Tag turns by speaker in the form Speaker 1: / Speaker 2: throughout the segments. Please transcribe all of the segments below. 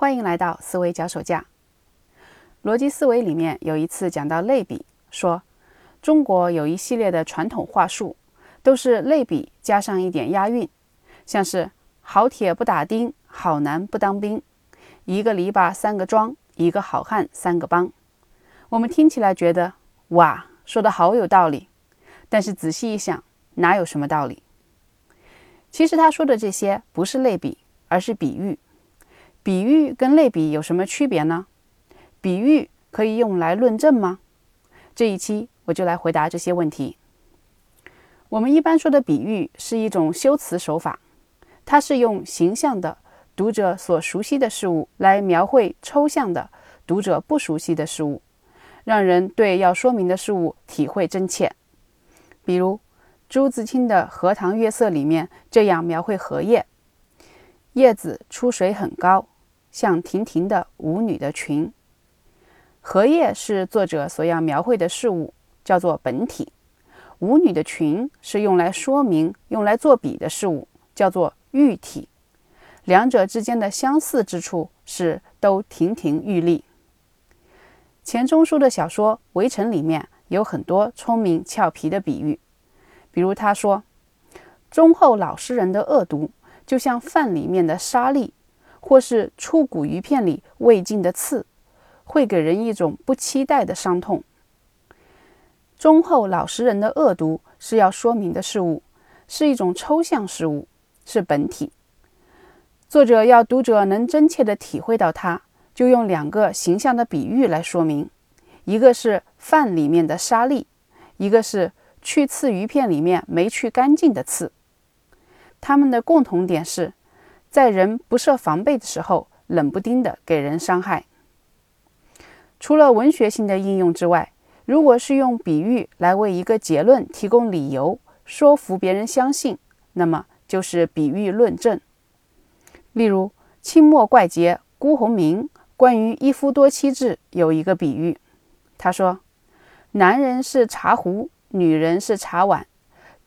Speaker 1: 欢迎来到思维脚手架。逻辑思维里面有一次讲到类比，说中国有一系列的传统话术，都是类比加上一点押韵，像是好铁不打钉，好男不当兵，一个篱笆三个桩，一个好汉三个帮。我们听起来觉得哇，说的好有道理，但是仔细一想，哪有什么道理？其实他说的这些不是类比，而是比喻。比喻跟类比有什么区别呢？比喻可以用来论证吗？这一期我就来回答这些问题。我们一般说的比喻是一种修辞手法，它是用形象的读者所熟悉的事物来描绘抽象的读者不熟悉的事物，让人对要说明的事物体会真切。比如朱自清的《荷塘月色》里面这样描绘荷叶：叶子出水很高。像亭亭的舞女的裙，荷叶是作者所要描绘的事物，叫做本体；舞女的裙是用来说明、用来作比的事物，叫做喻体。两者之间的相似之处是都亭亭玉立。钱钟书的小说《围城》里面有很多聪明俏皮的比喻，比如他说：“忠厚老实人的恶毒，就像饭里面的沙粒。”或是出骨鱼片里未尽的刺，会给人一种不期待的伤痛。忠厚老实人的恶毒是要说明的事物，是一种抽象事物，是本体。作者要读者能真切地体会到它，就用两个形象的比喻来说明：一个是饭里面的沙粒，一个是去刺鱼片里面没去干净的刺。它们的共同点是。在人不设防备的时候，冷不丁的给人伤害。除了文学性的应用之外，如果是用比喻来为一个结论提供理由，说服别人相信，那么就是比喻论证。例如，清末怪杰辜鸿铭关于一夫多妻制有一个比喻，他说：“男人是茶壶，女人是茶碗，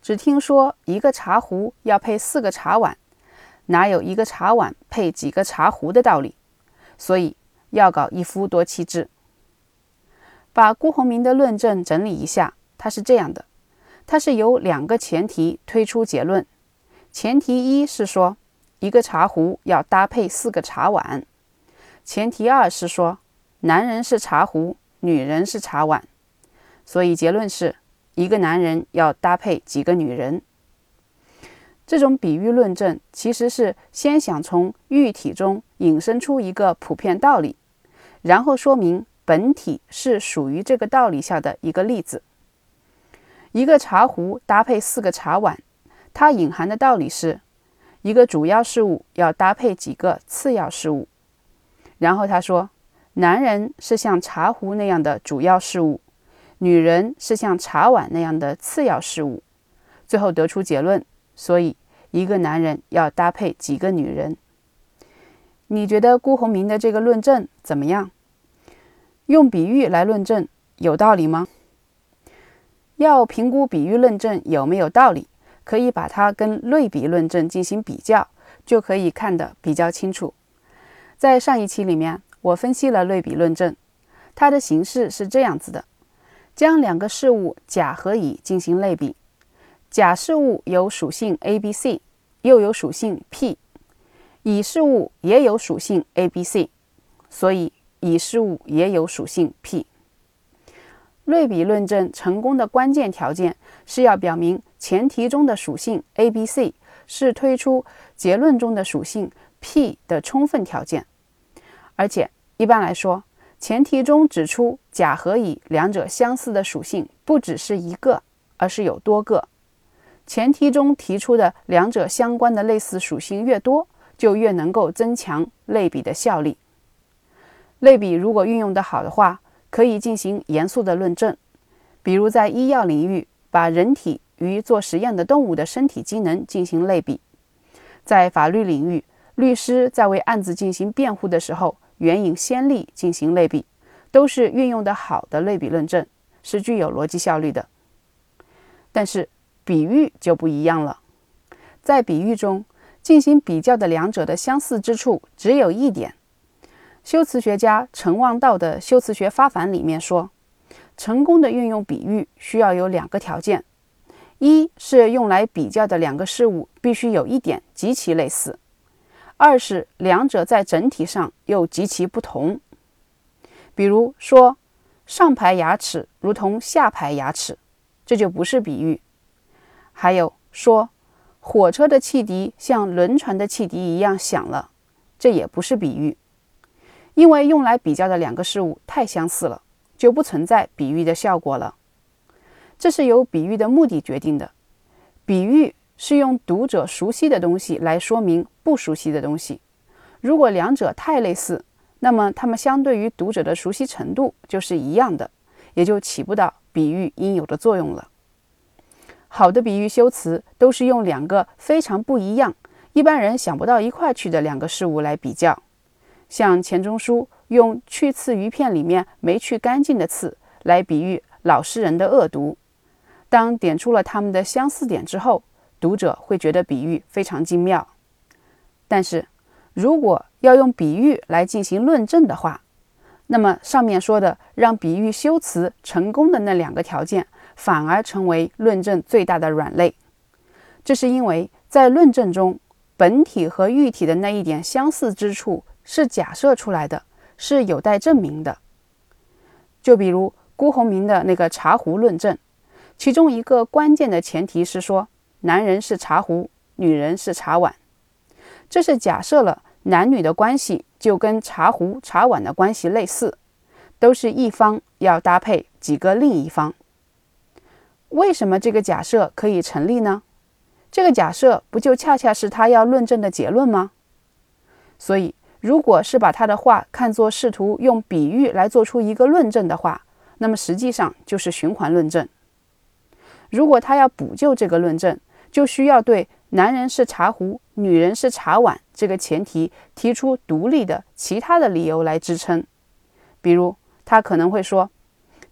Speaker 1: 只听说一个茶壶要配四个茶碗。”哪有一个茶碗配几个茶壶的道理？所以要搞一夫多妻制。把辜鸿铭的论证整理一下，他是这样的：他是由两个前提推出结论。前提一是说，一个茶壶要搭配四个茶碗；前提二是说，男人是茶壶，女人是茶碗。所以结论是一个男人要搭配几个女人。这种比喻论证其实是先想从喻体中引申出一个普遍道理，然后说明本体是属于这个道理下的一个例子。一个茶壶搭配四个茶碗，它隐含的道理是一个主要事物要搭配几个次要事物。然后他说，男人是像茶壶那样的主要事物，女人是像茶碗那样的次要事物。最后得出结论。所以，一个男人要搭配几个女人？你觉得辜鸿铭的这个论证怎么样？用比喻来论证有道理吗？要评估比喻论证有没有道理，可以把它跟类比论证进行比较，就可以看得比较清楚。在上一期里面，我分析了类比论证，它的形式是这样子的：将两个事物甲和乙进行类比。甲事物有属性 A、B、C，又有属性 P；乙事物也有属性 A、B、C，所以乙事物也有属性 P。类比论证成功的关键条件是要表明前提中的属性 A、B、C 是推出结论中的属性 P 的充分条件，而且一般来说，前提中指出甲和乙两者相似的属性不只是一个，而是有多个。前提中提出的两者相关的类似属性越多，就越能够增强类比的效力。类比如果运用得好的话，可以进行严肃的论证，比如在医药领域，把人体与做实验的动物的身体机能进行类比；在法律领域，律师在为案子进行辩护的时候，援引先例进行类比，都是运用得好的类比论证，是具有逻辑效率的。但是，比喻就不一样了，在比喻中进行比较的两者的相似之处只有一点，修辞学家陈望道的《修辞学发凡》里面说，成功的运用比喻需要有两个条件：一是用来比较的两个事物必须有一点极其类似；二是两者在整体上又极其不同。比如说，上排牙齿如同下排牙齿，这就不是比喻。还有说，火车的汽笛像轮船的汽笛一样响了，这也不是比喻。因为用来比较的两个事物太相似了，就不存在比喻的效果了。这是由比喻的目的决定的。比喻是用读者熟悉的东西来说明不熟悉的东西。如果两者太类似，那么它们相对于读者的熟悉程度就是一样的，也就起不到比喻应有的作用了。好的比喻修辞都是用两个非常不一样、一般人想不到一块去的两个事物来比较。像钱钟书用去刺鱼片里面没去干净的刺来比喻老实人的恶毒，当点出了他们的相似点之后，读者会觉得比喻非常精妙。但是，如果要用比喻来进行论证的话，那么上面说的让比喻修辞成功的那两个条件，反而成为论证最大的软肋。这是因为在论证中，本体和喻体的那一点相似之处是假设出来的，是有待证明的。就比如辜鸿铭的那个茶壶论证，其中一个关键的前提是说，男人是茶壶，女人是茶碗。这是假设了男女的关系就跟茶壶、茶碗的关系类似，都是一方要搭配几个另一方。为什么这个假设可以成立呢？这个假设不就恰恰是他要论证的结论吗？所以，如果是把他的话看作试图用比喻来做出一个论证的话，那么实际上就是循环论证。如果他要补救这个论证，就需要对。男人是茶壶，女人是茶碗，这个前提提出独立的其他的理由来支撑。比如，他可能会说，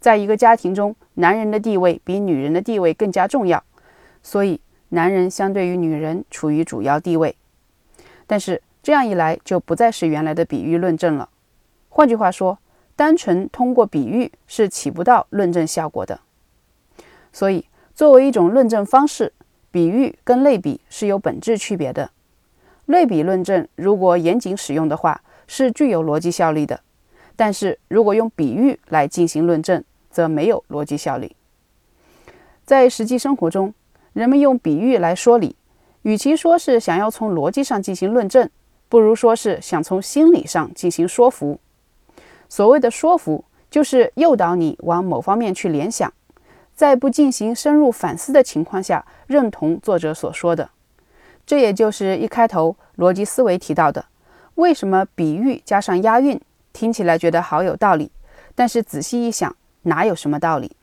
Speaker 1: 在一个家庭中，男人的地位比女人的地位更加重要，所以男人相对于女人处于主要地位。但是这样一来，就不再是原来的比喻论证了。换句话说，单纯通过比喻是起不到论证效果的。所以，作为一种论证方式。比喻跟类比是有本质区别的。类比论证如果严谨使用的话，是具有逻辑效力的；但是如果用比喻来进行论证，则没有逻辑效力。在实际生活中，人们用比喻来说理，与其说是想要从逻辑上进行论证，不如说是想从心理上进行说服。所谓的说服，就是诱导你往某方面去联想。在不进行深入反思的情况下，认同作者所说的，这也就是一开头逻辑思维提到的：为什么比喻加上押韵听起来觉得好有道理，但是仔细一想，哪有什么道理？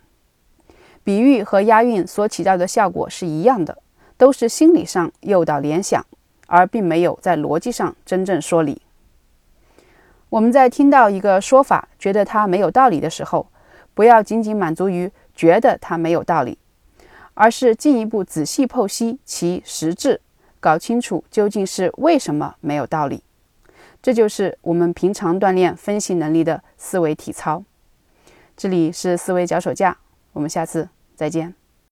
Speaker 1: 比喻和押韵所起到的效果是一样的，都是心理上诱导联想，而并没有在逻辑上真正说理。我们在听到一个说法，觉得它没有道理的时候，不要仅仅满足于。觉得它没有道理，而是进一步仔细剖析其实质，搞清楚究竟是为什么没有道理。这就是我们平常锻炼分析能力的思维体操。这里是思维脚手架，我们下次再见。